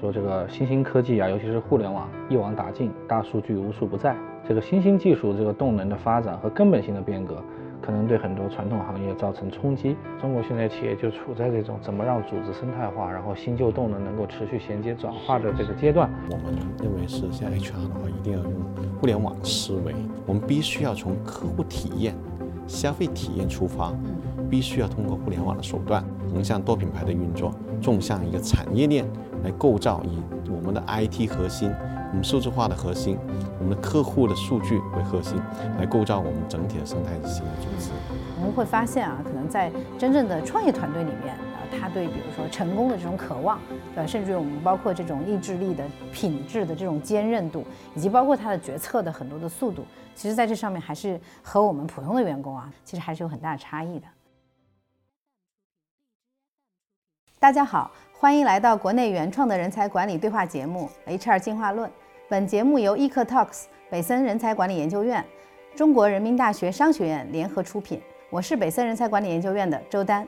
说这个新兴科技啊，尤其是互联网一网打尽，大数据无处不在。这个新兴技术这个动能的发展和根本性的变革，可能对很多传统行业造成冲击。中国现在企业就处在这种怎么让组织生态化，然后新旧动能能够持续衔接转化的这个阶段。我们认为是像 HR 的话，一定要用互联网思维，我们必须要从客户体验、消费体验出发，必须要通过互联网的手段，横向多品牌的运作，纵向一个产业链来构造以我们的 IT 核心。我们数字化的核心，我们的客户的数据为核心，来构造我们整体的生态系的组织。我们会发现啊，可能在真正的创业团队里面啊，他对比如说成功的这种渴望，对？甚至于我们包括这种意志力的品质的这种坚韧度，以及包括他的决策的很多的速度，其实在这上面还是和我们普通的员工啊，其实还是有很大差异的。大家好。欢迎来到国内原创的人才管理对话节目《HR 进化论》。本节目由 e c Talks、北森人才管理研究院、中国人民大学商学院联合出品。我是北森人才管理研究院的周丹。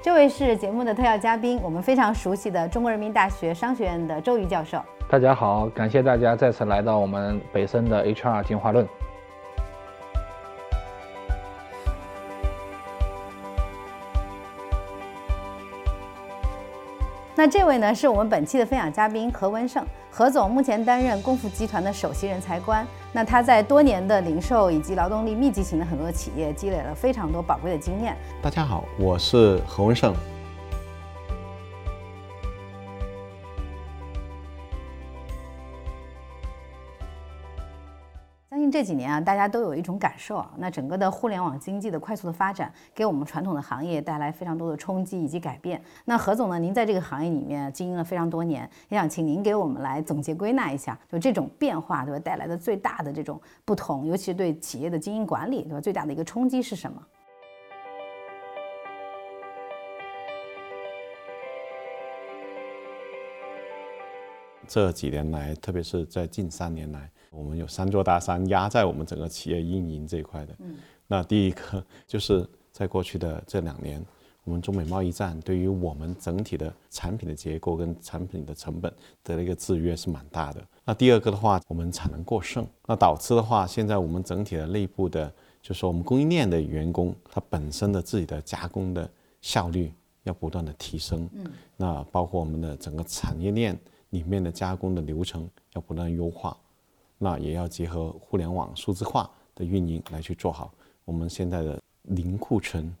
这位是节目的特邀嘉宾，我们非常熟悉的中国人民大学商学院的周瑜教授。大家好，感谢大家再次来到我们北森的 HR 进化论。那这位呢，是我们本期的分享嘉宾何文胜，何总目前担任功夫集团的首席人才官。那他在多年的零售以及劳动力密集型的很多企业积累了非常多宝贵的经验。大家好，我是何文胜。这几年啊，大家都有一种感受啊，那整个的互联网经济的快速的发展，给我们传统的行业带来非常多的冲击以及改变。那何总呢，您在这个行业里面经营了非常多年，也想请您给我们来总结归纳一下，就这种变化对吧带来的最大的这种不同，尤其是对企业的经营管理对吧最大的一个冲击是什么？这几年来，特别是在近三年来。我们有三座大山压在我们整个企业运营这一块的。嗯，那第一个就是在过去的这两年，我们中美贸易战对于我们整体的产品的结构跟产品的成本的一个制约是蛮大的。那第二个的话，我们产能过剩，那导致的话，现在我们整体的内部的，就是说我们供应链的员工，他本身的自己的加工的效率要不断的提升。嗯，那包括我们的整个产业链里面的加工的流程要不断优化。那也要结合互联网数字化的运营来去做好我们现在的零库存，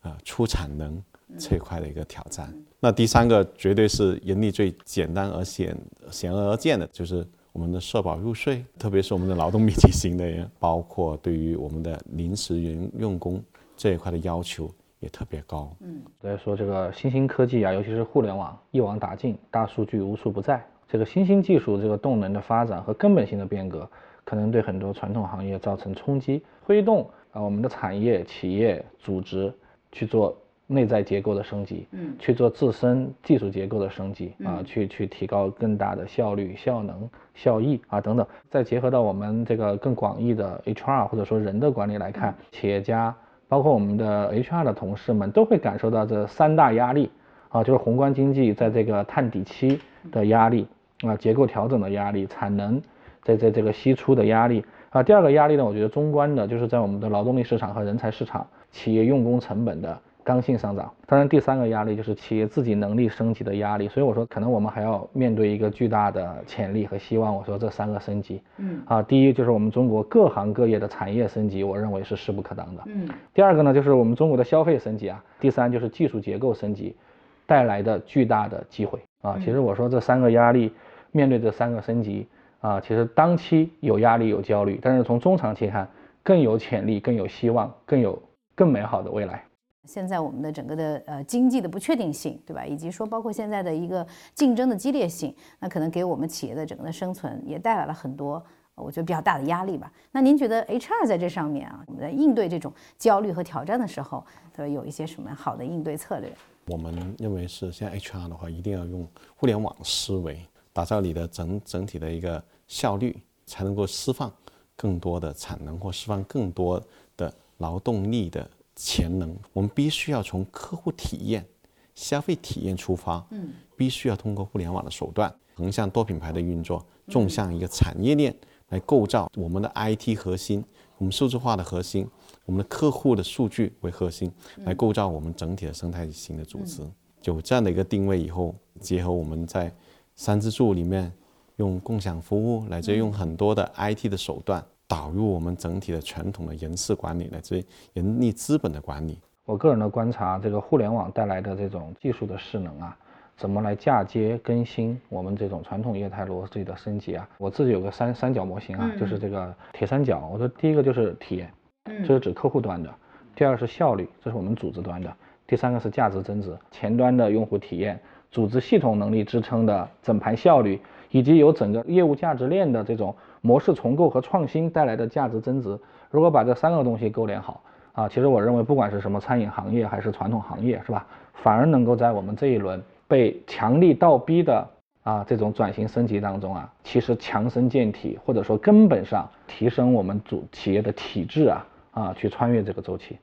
啊出产能这一块的一个挑战。那第三个绝对是盈利最简单而显显而易见的，就是我们的社保入税，特别是我们的劳动密集型的人，包括对于我们的临时员用工这一块的要求也特别高。嗯，所以说这个新兴科技啊，尤其是互联网一网打尽，大数据无处不在。这个新兴技术这个动能的发展和根本性的变革，可能对很多传统行业造成冲击，推动啊我们的产业、企业、组织去做内在结构的升级，嗯，去做自身技术结构的升级啊，去去提高更大的效率、效能、效益啊等等。再结合到我们这个更广义的 HR 或者说人的管理来看，企业家包括我们的 HR 的同事们都会感受到这三大压力啊，就是宏观经济在这个探底期的压力。啊，结构调整的压力，产能在在这个析出的压力啊。第二个压力呢，我觉得中观的就是在我们的劳动力市场和人才市场，企业用工成本的刚性上涨。当然，第三个压力就是企业自己能力升级的压力。所以我说，可能我们还要面对一个巨大的潜力和希望。我说这三个升级，嗯，啊，第一就是我们中国各行各业的产业升级，我认为是势不可挡的，嗯。第二个呢，就是我们中国的消费升级啊。第三就是技术结构升级带来的巨大的机会啊。其实我说这三个压力。面对这三个升级啊，其实当期有压力有焦虑，但是从中长期看，更有潜力，更有希望，更有更美好的未来。现在我们的整个的呃经济的不确定性，对吧？以及说包括现在的一个竞争的激烈性，那可能给我们企业的整个的生存也带来了很多我觉得比较大的压力吧。那您觉得 HR 在这上面啊，我们在应对这种焦虑和挑战的时候，对有一些什么好的应对策略？我们认为是像 HR 的话，一定要用互联网思维。打造你的整整体的一个效率，才能够释放更多的产能或释放更多的劳动力的潜能，我们必须要从客户体验、消费体验出发，嗯，必须要通过互联网的手段，横向多品牌的运作，纵向一个产业链来构造我们的 IT 核心，我们数字化的核心，我们的客户的数据为核心，来构造我们整体的生态型的组织。有这样的一个定位以后，结合我们在三支柱里面用共享服务，来自用很多的 IT 的手段。导入我们整体的传统的人事管理乃至人力资本的管理。我个人的观察，这个互联网带来的这种技术的势能啊，怎么来嫁接更新我们这种传统业态逻辑的升级啊？我自己有个三三角模型啊，就是这个铁三角。我说第一个就是体验，这是指客户端的；第二是效率，这是我们组织端的；第三个是价值增值，前端的用户体验，组织系统能力支撑的整盘效率，以及由整个业务价值链的这种。模式重构和创新带来的价值增值，如果把这三个东西勾连好啊，其实我认为不管是什么餐饮行业还是传统行业，是吧，反而能够在我们这一轮被强力倒逼的啊这种转型升级当中啊，其实强身健体，或者说根本上提升我们主企业的体质啊啊，去穿越这个周期。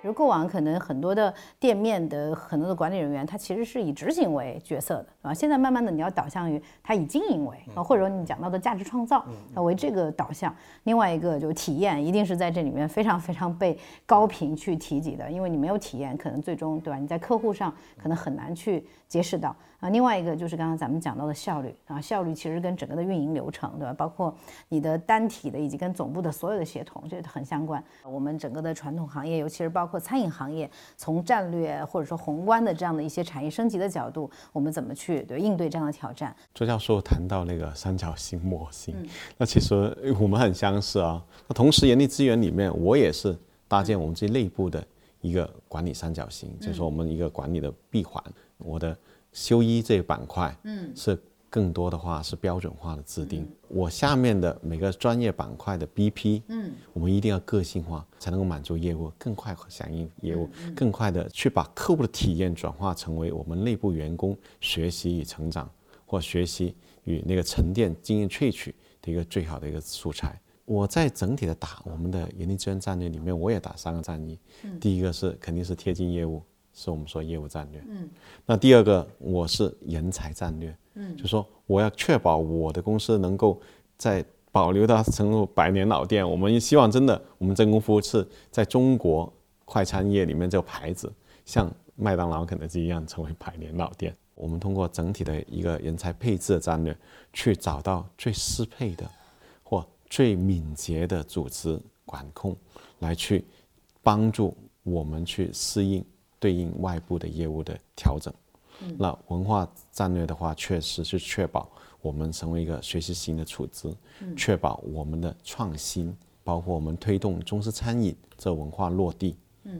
比如过往可能很多的店面的很多的管理人员，他其实是以执行为角色的啊。现在慢慢的你要导向于他以经营为啊，或者说你讲到的价值创造啊为这个导向。另外一个就是体验，一定是在这里面非常非常被高频去提及的，因为你没有体验，可能最终对吧？你在客户上可能很难去揭示到啊。另外一个就是刚刚咱们讲到的效率啊，效率其实跟整个的运营流程对吧？包括你的单体的以及跟总部的所有的协同，这很相关。我们整个的传统行业，尤其是包括。餐饮行业从战略或者说宏观的这样的一些产业升级的角度，我们怎么去对应对这样的挑战？周教授谈到那个三角形模型，那其实我们很相似啊。那同时，人力资源里面，我也是搭建我们自己内部的一个管理三角形，就是说我们一个管理的闭环。我的修一这个板块，嗯，是。更多的话是标准化的制定，我下面的每个专业板块的 BP，嗯，我们一定要个性化，才能够满足业务更快响应业务，更快的去把客户的体验转化成为我们内部员工学习与成长或学习与那个沉淀经验萃取的一个最好的一个素材。我在整体的打我们的人力资源战略里面，我也打三个战役，第一个是肯定是贴近业务。是我们说业务战略，嗯，那第二个我是人才战略，嗯，就说我要确保我的公司能够在保留到成为百年老店。我们希望真的，我们真功夫是在中国快餐业里面这个牌子，像麦当劳、肯德基一样成为百年老店。我们通过整体的一个人才配置的战略，去找到最适配的或最敏捷的组织管控，来去帮助我们去适应。对应外部的业务的调整，那文化战略的话，确实是确保我们成为一个学习型的组织，确保我们的创新，包括我们推动中式餐饮这文化落地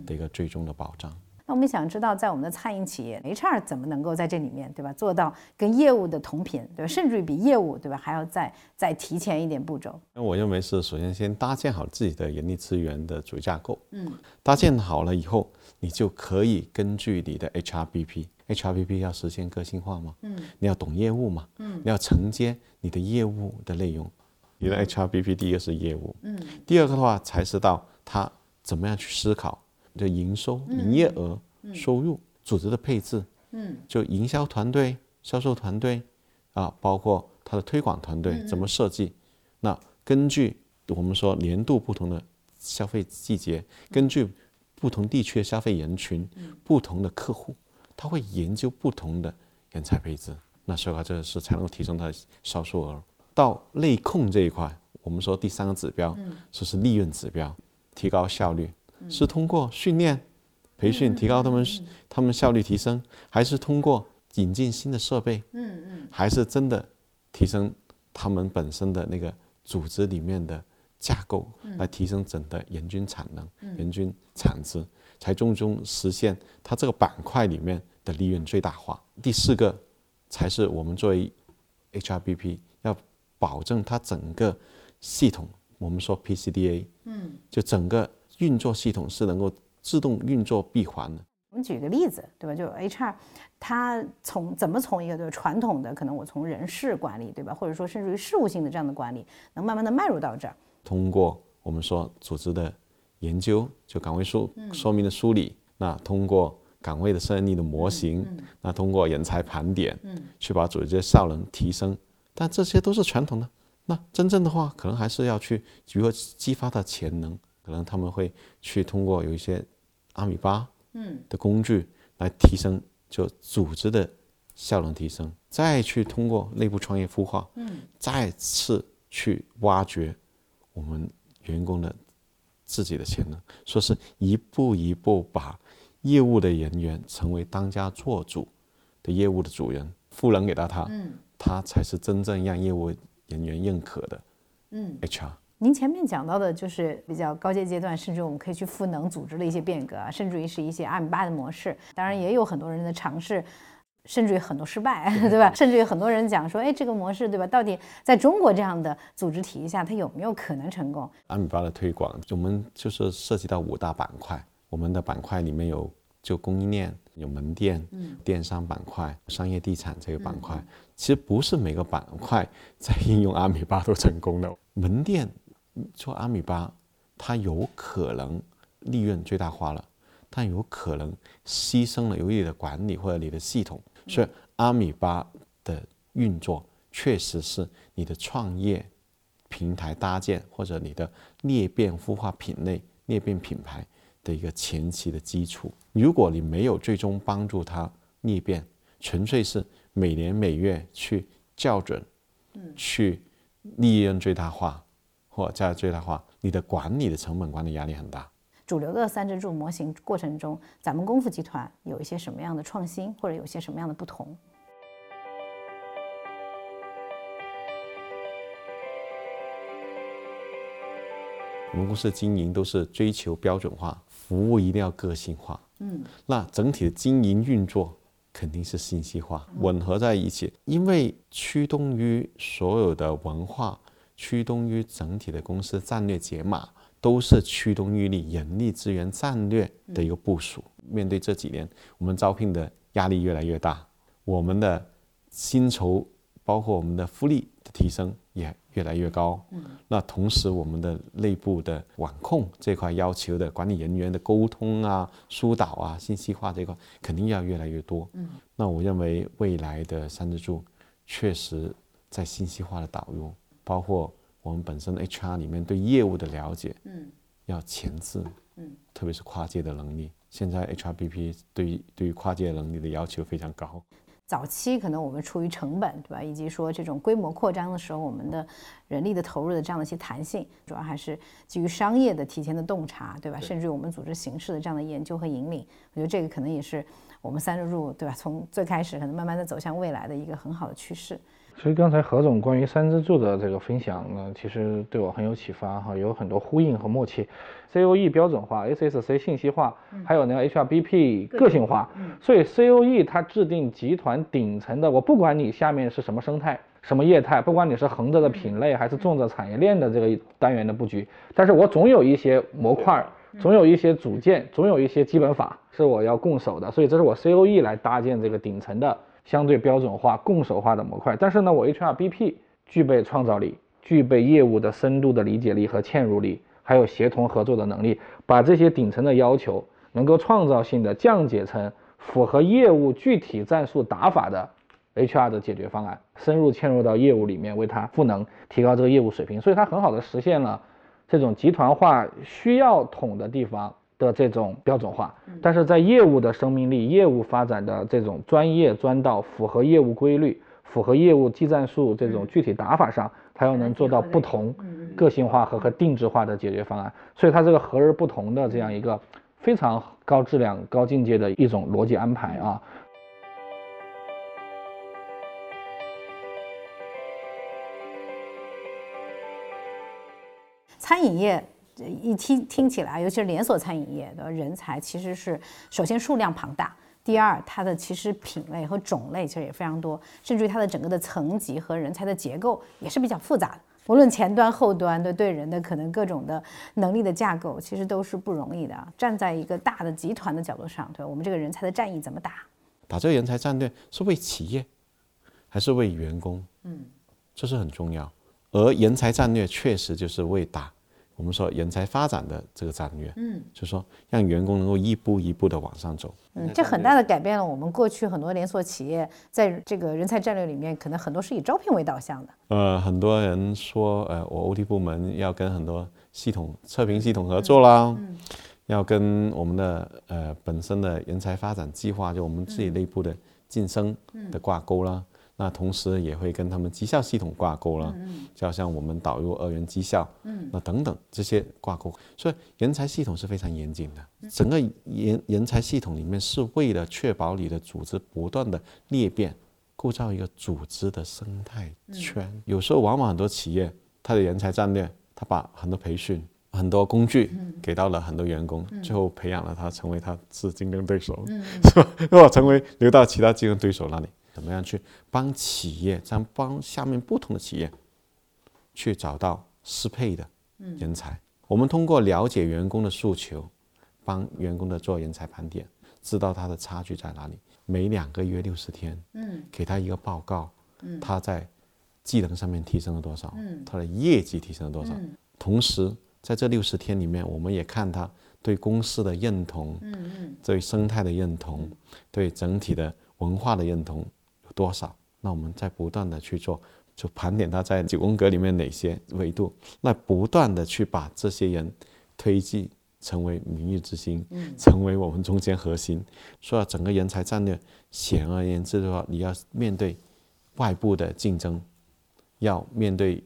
的一个最终的保障。那我们想知道，在我们的餐饮企业，HR 怎么能够在这里面，对吧，做到跟业务的同频，对吧，甚至于比业务，对吧，还要再再提前一点步骤。那我认为是，首先先搭建好自己的人力资源的主架构，嗯，搭建好了以后，你就可以根据你的 HRBP，HRBP 要实现个性化吗？嗯，你要懂业务吗？嗯，你要承接你的业务的内容。你的 HRBP 第一个是业务，嗯，第二个的话才是到他怎么样去思考。就营收、营业额、收入、组织的配置，嗯，就营销团队、销售团队，啊，包括它的推广团队怎么设计？那根据我们说年度不同的消费季节，根据不同地区的消费人群、不同的客户，他会研究不同的人才配置。那所以话，这是才能够提升它的销售额。到内控这一块，我们说第三个指标就是利润指标，提高效率。是通过训练、培训提高他们他们效率提升，还是通过引进新的设备？嗯嗯，还是真的提升他们本身的那个组织里面的架构，来提升整个人均产能、人均产值，才最终实现它这个板块里面的利润最大化。第四个才是我们作为 HRBP 要保证它整个系统，我们说 PCDA，嗯，就整个。运作系统是能够自动运作闭环的，我们举个例子，对吧？就 HR，它从怎么从一个就是传统的可能我从人事管理，对吧？或者说甚至于事务性的这样的管理，能慢慢的迈入到这儿。通过我们说组织的研究，就岗位说说明的梳理，那通过岗位的胜任力的模型，那通过人才盘点，去把组织的效能提升。但这些都是传统的，那真正的话，可能还是要去如何激发他潜能。可能他们会去通过有一些阿米巴。嗯，的工具来提升就组织的效能提升，再去通过内部创业孵化，嗯，再次去挖掘我们员工的自己的潜能，说是一步一步把业务的人员成为当家做主的业务的主人，赋能给到他，嗯，他才是真正让业务人员认可的，嗯，HR。您前面讲到的就是比较高阶阶段，甚至我们可以去赋能组织的一些变革，甚至于是一些阿米巴的模式。当然也有很多人的尝试，甚至于很多失败，对吧？甚至于很多人讲说，哎，这个模式，对吧？到底在中国这样的组织体系下，它有没有可能成功？阿米巴的推广，我们就是涉及到五大板块。我们的板块里面有就供应链、有门店、电商板块、商业地产这个板块。其实不是每个板块在应用阿米巴都成功的，门店。做阿米巴，它有可能利润最大化了，但有可能牺牲了由于你的管理或者你的系统。所以阿米巴的运作确实是你的创业平台搭建或者你的裂变孵化品类、裂变品牌的一个前期的基础。如果你没有最终帮助它裂变，纯粹是每年每月去校准，去利润最大化。或加最大化，你的管理的成本管理压力很大。主流的三支柱模型过程中，咱们功夫集团有一些什么样的创新，或者有些什么样的不同？我们公司的经营都是追求标准化，服务一定要个性化。嗯，那整体的经营运作肯定是信息化，吻合在一起，因为驱动于所有的文化。驱动于整体的公司战略解码，都是驱动于你人力资源战略的一个部署。面对这几年我们招聘的压力越来越大，我们的薪酬包括我们的福利的提升也越来越高。那同时我们的内部的管控这块要求的管理人员的沟通啊、疏导啊、信息化这块肯定要越来越多。那我认为未来的三支柱确实在信息化的导入。包括我们本身 HR 里面对业务的了解，嗯，要前置，嗯，特别是跨界的能力。现在 HRBP 对于对于跨界能力的要求非常高。早期可能我们出于成本，对吧？以及说这种规模扩张的时候，我们的人力的投入的这样的一些弹性，主要还是基于商业的提前的洞察，对吧？甚至于我们组织形式的这样的研究和引领，我觉得这个可能也是我们三支柱，对吧？从最开始可能慢慢的走向未来的一个很好的趋势。所以刚才何总关于三支柱的这个分享呢，其实对我很有启发哈，有很多呼应和默契。C O E 标准化，S S C 信息化，还有那个 H R B P 个性化。所以 C O E 它制定集团顶层的，我不管你下面是什么生态、什么业态，不管你是横着的品类还是纵着产业链的这个单元的布局，但是我总有一些模块，总有一些组件，总有一些基本法是我要共守的。所以这是我 C O E 来搭建这个顶层的。相对标准化、共守化的模块，但是呢，我 HRBP 具备创造力，具备业务的深度的理解力和嵌入力，还有协同合作的能力，把这些顶层的要求能够创造性的降解成符合业务具体战术打法的 HR 的解决方案，深入嵌入到业务里面，为它赋能，提高这个业务水平，所以它很好的实现了这种集团化需要统的地方。的这种标准化，但是在业务的生命力、业务发展的这种专业专道、符合业务规律、符合业务技战术这种具体打法上，它又能做到不同、个性化和和定制化的解决方案。所以它这个和而不同的这样一个非常高质量、高境界的一种逻辑安排啊。餐饮业。一听听起来，尤其是连锁餐饮业的人才，其实是首先数量庞大，第二，它的其实品类和种类其实也非常多，甚至于它的整个的层级和人才的结构也是比较复杂的。无论前端后端的对人的可能各种的能力的架构，其实都是不容易的。站在一个大的集团的角度上，对？我们这个人才的战役怎么打？打这个人才战略是为企业，还是为员工？嗯，这是很重要。而人才战略确实就是为打我们说人才发展的这个战略。嗯，就是说让员工能够一步一步的往上走。嗯，这很大的改变了我们过去很多连锁企业在这个人才战略里面，可能很多是以招聘为导向的。呃，很多人说，呃，我 OT 部门要跟很多系统测评系统合作啦，要跟我们的呃本身的人才发展计划，就我们自己内部的晋升的挂钩啦。那同时也会跟他们绩效系统挂钩了，就好像我们导入二元绩效，那等等这些挂钩。所以人才系统是非常严谨的，整个人人才系统里面是为了确保你的组织不断的裂变，构造一个组织的生态圈。有时候往往很多企业，它的人才战略，它把很多培训、很多工具给到了很多员工，最后培养了他成为他是竞争对手，是吧？如果成为流到其他竞争对手那里。怎么样去帮企业，这样帮下面不同的企业去找到适配的人才？我们通过了解员工的诉求，帮员工的做人才盘点，知道他的差距在哪里。每两个月六十天，嗯，给他一个报告，嗯，他在技能上面提升了多少？嗯，他的业绩提升了多少？同时在这六十天里面，我们也看他对公司的认同，嗯嗯，对生态的认同，对整体的文化的认同。多少？那我们在不断的去做，就盘点他在九宫格里面哪些维度，那不断的去把这些人推进成为明日之星，成为我们中间核心。说整个人才战略，显而言之的话，你要面对外部的竞争，要面对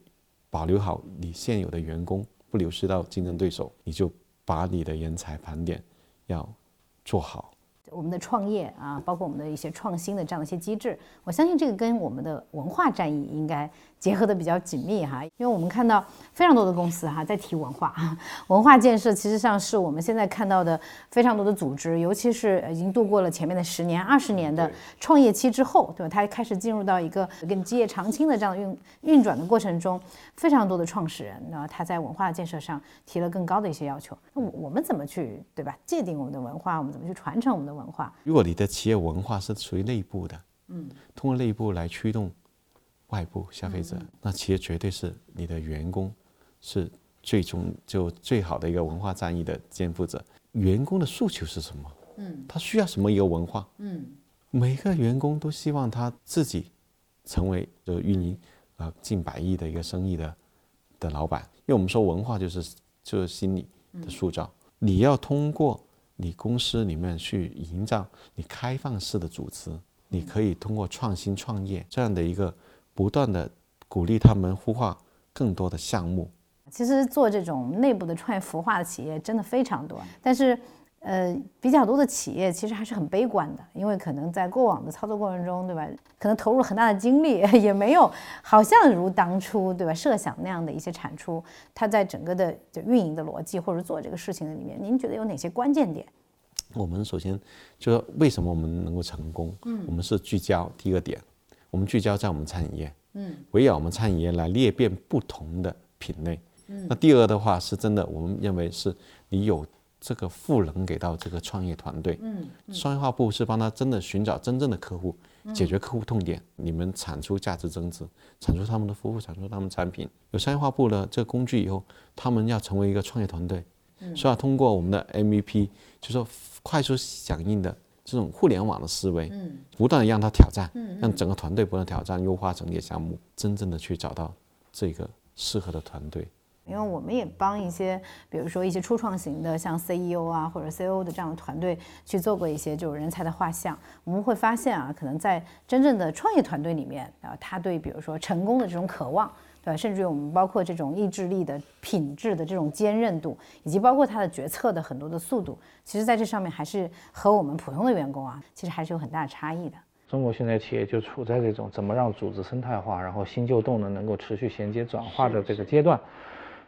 保留好你现有的员工，不流失到竞争对手，你就把你的人才盘点要做好。我们的创业啊，包括我们的一些创新的这样的一些机制，我相信这个跟我们的文化战役应该。结合的比较紧密哈，因为我们看到非常多的公司哈在提文化，文化建设其实上是我们现在看到的非常多的组织，尤其是已经度过了前面的十年、二十年的创业期之后，对吧？它开始进入到一个跟基业长青的这样的运运转的过程中，非常多的创始人，那他在文化建设上提了更高的一些要求。那我我们怎么去对吧？界定我们的文化，我们怎么去传承我们的文化？如果你的企业文化是属于内部的，嗯，通过内部来驱动。外部消费者，那企业绝对是你的员工，是最终就最好的一个文化战役的肩负者。员工的诉求是什么？嗯，他需要什么一个文化？嗯，每个员工都希望他自己成为就运营啊近百亿的一个生意的的老板。因为我们说文化就是就是心理的塑造，你要通过你公司里面去营造你开放式的组织，你可以通过创新创业这样的一个。不断的鼓励他们孵化更多的项目。其实做这种内部的创业孵化的企业真的非常多，但是，呃，比较多的企业其实还是很悲观的，因为可能在过往的操作过程中，对吧？可能投入了很大的精力，也没有好像如当初对吧设想那样的一些产出。它在整个的就运营的逻辑或者做这个事情的里面，您觉得有哪些关键点？我们首先就说为什么我们能够成功？嗯，我们是聚焦第一个点。我们聚焦在我们餐饮业，嗯，围绕我们餐饮业来裂变不同的品类。嗯，那第二的话是真的，我们认为是你有这个赋能给到这个创业团队。嗯，商业化部是帮他真的寻找真正的客户，解决客户痛点。你们产出价值增值，产出他们的服务，产出他们产品。有商业化部的这个工具以后，他们要成为一个创业团队，所以要通过我们的 MVP，就说快速响应的。这种互联网的思维，嗯，不断的让他挑战，嗯，让整个团队不断挑战，优化整体项目，真正的去找到这个适合的团队。因为我们也帮一些，比如说一些初创型的，像 CEO 啊或者 COO 的这样的团队去做过一些就是人才的画像。我们会发现啊，可能在真正的创业团队里面啊，他对比如说成功的这种渴望。对，甚至于我们包括这种意志力的品质的这种坚韧度，以及包括他的决策的很多的速度，其实在这上面还是和我们普通的员工啊，其实还是有很大的差异的。中国现在企业就处在这种怎么让组织生态化，然后新旧动能能够持续衔接转化的这个阶段。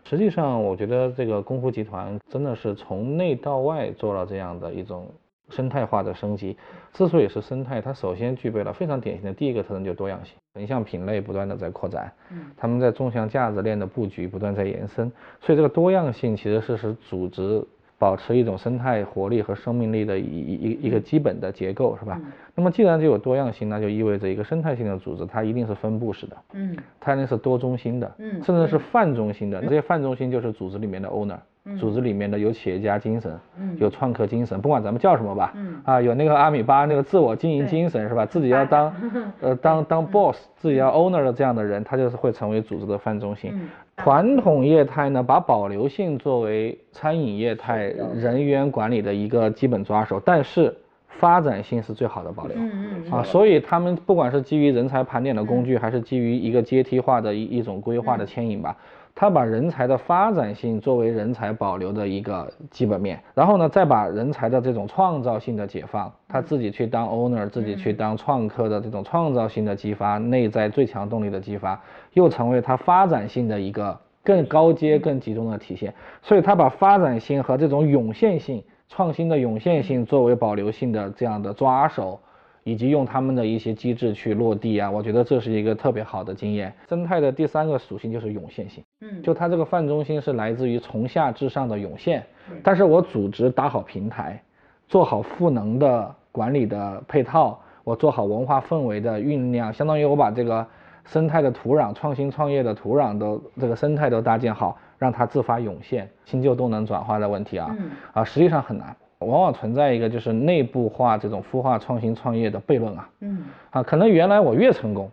实际上，我觉得这个功夫集团真的是从内到外做了这样的一种生态化的升级。之所以是生态，它首先具备了非常典型的第一个特征，就是多样性。横向品类不断的在扩展，嗯，他们在纵向价值链的布局不断在延伸，所以这个多样性其实是使组织。保持一种生态活力和生命力的一一一个基本的结构，是吧？那么既然就有多样性，那就意味着一个生态性的组织，它一定是分布式的，嗯，它一定是多中心的，嗯，甚至是泛中心的。这些泛中心就是组织里面的 owner，组织里面的有企业家精神，嗯，有创客精神，不管咱们叫什么吧，嗯，啊，有那个阿米巴那个自我经营精神，是吧？自己要当，呃，当当 boss，自己要 owner 的这样的人，他就是会成为组织的泛中心。传统业态呢，把保留性作为餐饮业态人员管理的一个基本抓手，但是发展性是最好的保留。嗯嗯啊，所以他们不管是基于人才盘点的工具，还是基于一个阶梯化的一一种规划的牵引吧。他把人才的发展性作为人才保留的一个基本面，然后呢，再把人才的这种创造性的解放，他自己去当 owner，自己去当创客的这种创造性的激发，内在最强动力的激发，又成为他发展性的一个更高阶、更集中的体现。所以，他把发展性和这种涌现性、创新的涌现性作为保留性的这样的抓手。以及用他们的一些机制去落地啊，我觉得这是一个特别好的经验。生态的第三个属性就是涌现性，嗯，就它这个泛中心是来自于从下至上的涌现，但是我组织打好平台，做好赋能的管理的配套，我做好文化氛围的酝酿，相当于我把这个生态的土壤、创新创业的土壤都这个生态都搭建好，让它自发涌现，新旧动能转化的问题啊，啊，实际上很难。往往存在一个就是内部化这种孵化创新创业的悖论啊，嗯，啊，可能原来我越成功，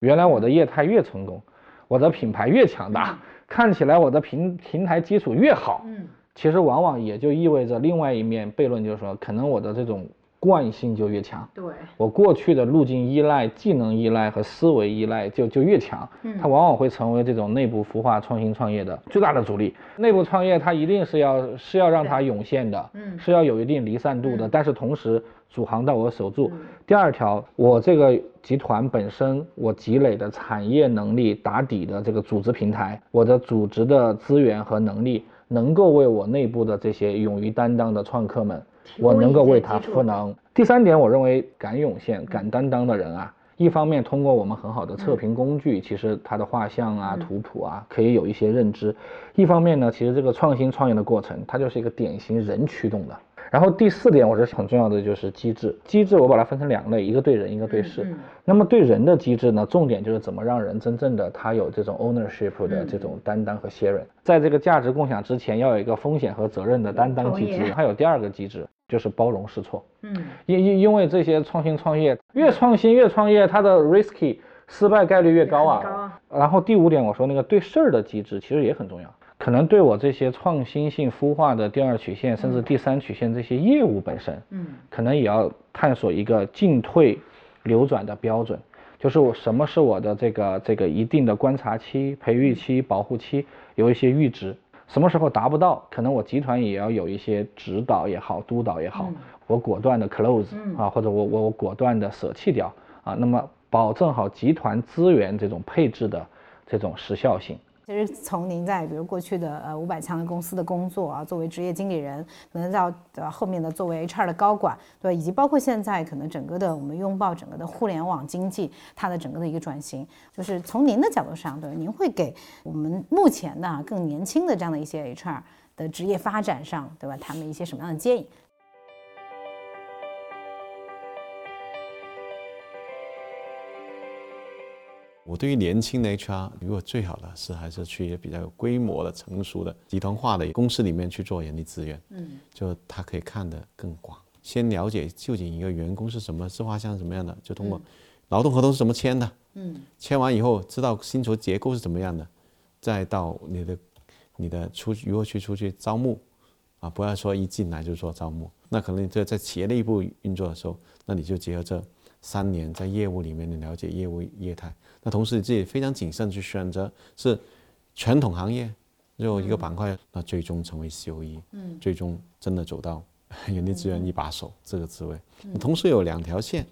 原来我的业态越成功，我的品牌越强大，看起来我的平平台基础越好，嗯，其实往往也就意味着另外一面悖论，就是说可能我的这种。惯性就越强，对。我过去的路径依赖、技能依赖和思维依赖就就越强，嗯，它往往会成为这种内部孵化创新创业的最大的阻力。内部创业它一定是要是要让它涌现的，嗯，是要有一定离散度的，但是同时主航道我守住。第二条，我这个集团本身我积累的产业能力打底的这个组织平台，我的组织的资源和能力能够为我内部的这些勇于担当的创客们。我能够为他赋能。第三点，我认为敢涌现、敢担当的人啊，一方面通过我们很好的测评工具，其实他的画像啊、图谱啊，可以有一些认知；一方面呢，其实这个创新创业的过程，它就是一个典型人驱动的。然后第四点，我是很重要的就是机制。机制我把它分成两类，一个对人，一个对事。那么对人的机制呢，重点就是怎么让人真正的他有这种 ownership 的这种担当和 sharing，在这个价值共享之前，要有一个风险和责任的担当机制。还有第二个机制就是包容试错。嗯，因因因为这些创新创业越创新越创业，它的 risky 失败概率越高啊。然后第五点我说那个对事儿的机制其实也很重要。可能对我这些创新性孵化的第二曲线，甚至第三曲线这些业务本身，嗯，可能也要探索一个进退流转的标准，就是我什么是我的这个这个一定的观察期、培育期、保护期，有一些阈值，什么时候达不到，可能我集团也要有一些指导也好、督导也好，我果断的 close 啊，或者我我我果断的舍弃掉啊，那么保证好集团资源这种配置的这种时效性。其实从您在比如过去的呃五百强的公司的工作啊，作为职业经理人，可能到呃后面的作为 HR 的高管，对，以及包括现在可能整个的我们拥抱整个的互联网经济，它的整个的一个转型，就是从您的角度上，对，您会给我们目前的更年轻的这样的一些 HR 的职业发展上，对吧？他们一些什么样的建议？我对于年轻的 HR，如果最好的是还是去比较有规模的、成熟的集团化的公司里面去做人力资源，嗯，就他可以看得更广，先了解究竟一个员工是什么是画像什么样的，就通过劳动合同是怎么签的，嗯，签完以后知道薪酬结构是怎么样的，再到你的你的出如何去出去招募，啊，不要说一进来就做招募，那可能在在企业内部运作的时候，那你就结合这三年在业务里面的了解业务业态。那同时你自己非常谨慎去选择是传统行业，就一个板块，那最终成为 COE，嗯，最终真的走到人力资源一把手这个职位。同时有两条线，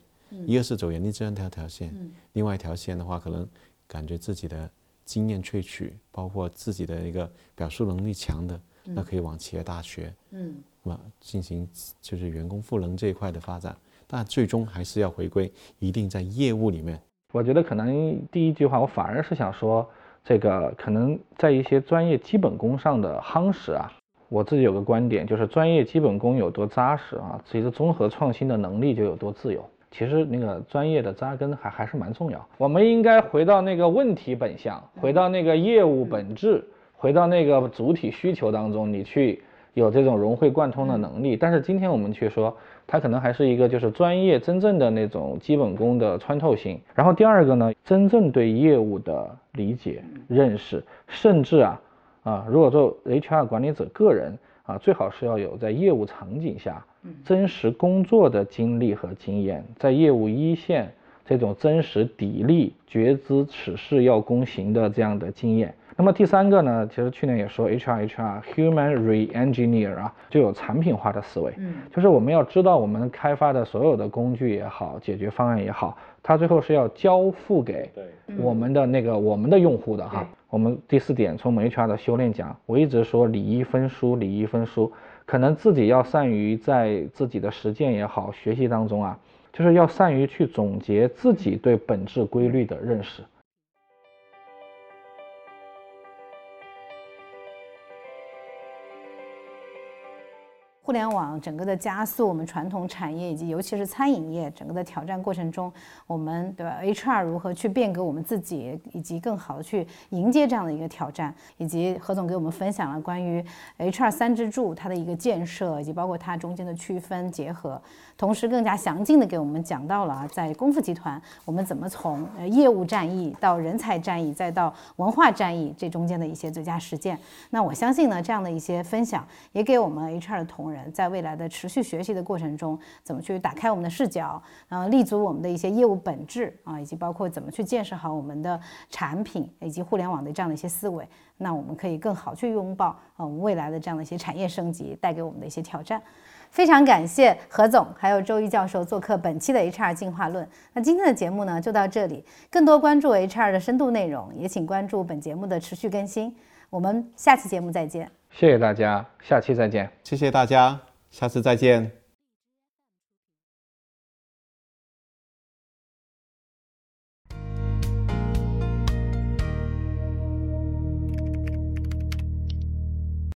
一个是走人力资源这条线，另外一条线的话，可能感觉自己的经验萃取，包括自己的一个表述能力强的，那可以往企业大学，嗯，那么进行就是员工赋能这一块的发展。但最终还是要回归，一定在业务里面。我觉得可能第一句话，我反而是想说，这个可能在一些专业基本功上的夯实啊。我自己有个观点，就是专业基本功有多扎实啊，其实综合创新的能力就有多自由。其实那个专业的扎根还还是蛮重要。我们应该回到那个问题本相，回到那个业务本质，回到那个主体需求当中，你去有这种融会贯通的能力。但是今天我们却说。它可能还是一个就是专业真正的那种基本功的穿透性，然后第二个呢，真正对业务的理解、认识，甚至啊啊，如果做 HR 管理者个人啊，最好是要有在业务场景下真实工作的经历和经验，在业务一线这种真实砥砺、觉知此事要躬行的这样的经验。那么第三个呢，其实去年也说 HR HR Human Re-engineer 啊，就有产品化的思维，嗯，就是我们要知道我们开发的所有的工具也好，解决方案也好，它最后是要交付给我们的那个我们的用户的哈。我们第四点，从我们 HR 的修炼讲，我一直说礼仪分书，礼仪分书，可能自己要善于在自己的实践也好，学习当中啊，就是要善于去总结自己对本质规律的认识。互联网整个的加速，我们传统产业以及尤其是餐饮业整个的挑战过程中，我们对吧？HR 如何去变革我们自己，以及更好的去迎接这样的一个挑战，以及何总给我们分享了关于 HR 三支柱它的一个建设，以及包括它中间的区分结合。同时，更加详尽的给我们讲到了啊，在功夫集团，我们怎么从呃业务战役到人才战役，再到文化战役这中间的一些最佳实践。那我相信呢，这样的一些分享也给我们 HR 的同仁，在未来的持续学习的过程中，怎么去打开我们的视角，啊，立足我们的一些业务本质啊，以及包括怎么去建设好我们的产品以及互联网的这样的一些思维，那我们可以更好去拥抱啊我们未来的这样的一些产业升级带给我们的一些挑战。非常感谢何总还有周一教授做客本期的 HR 进化论。那今天的节目呢就到这里，更多关注 HR 的深度内容，也请关注本节目的持续更新。我们下期节目再见。谢谢大家，下期再见。谢谢大家，下次再见。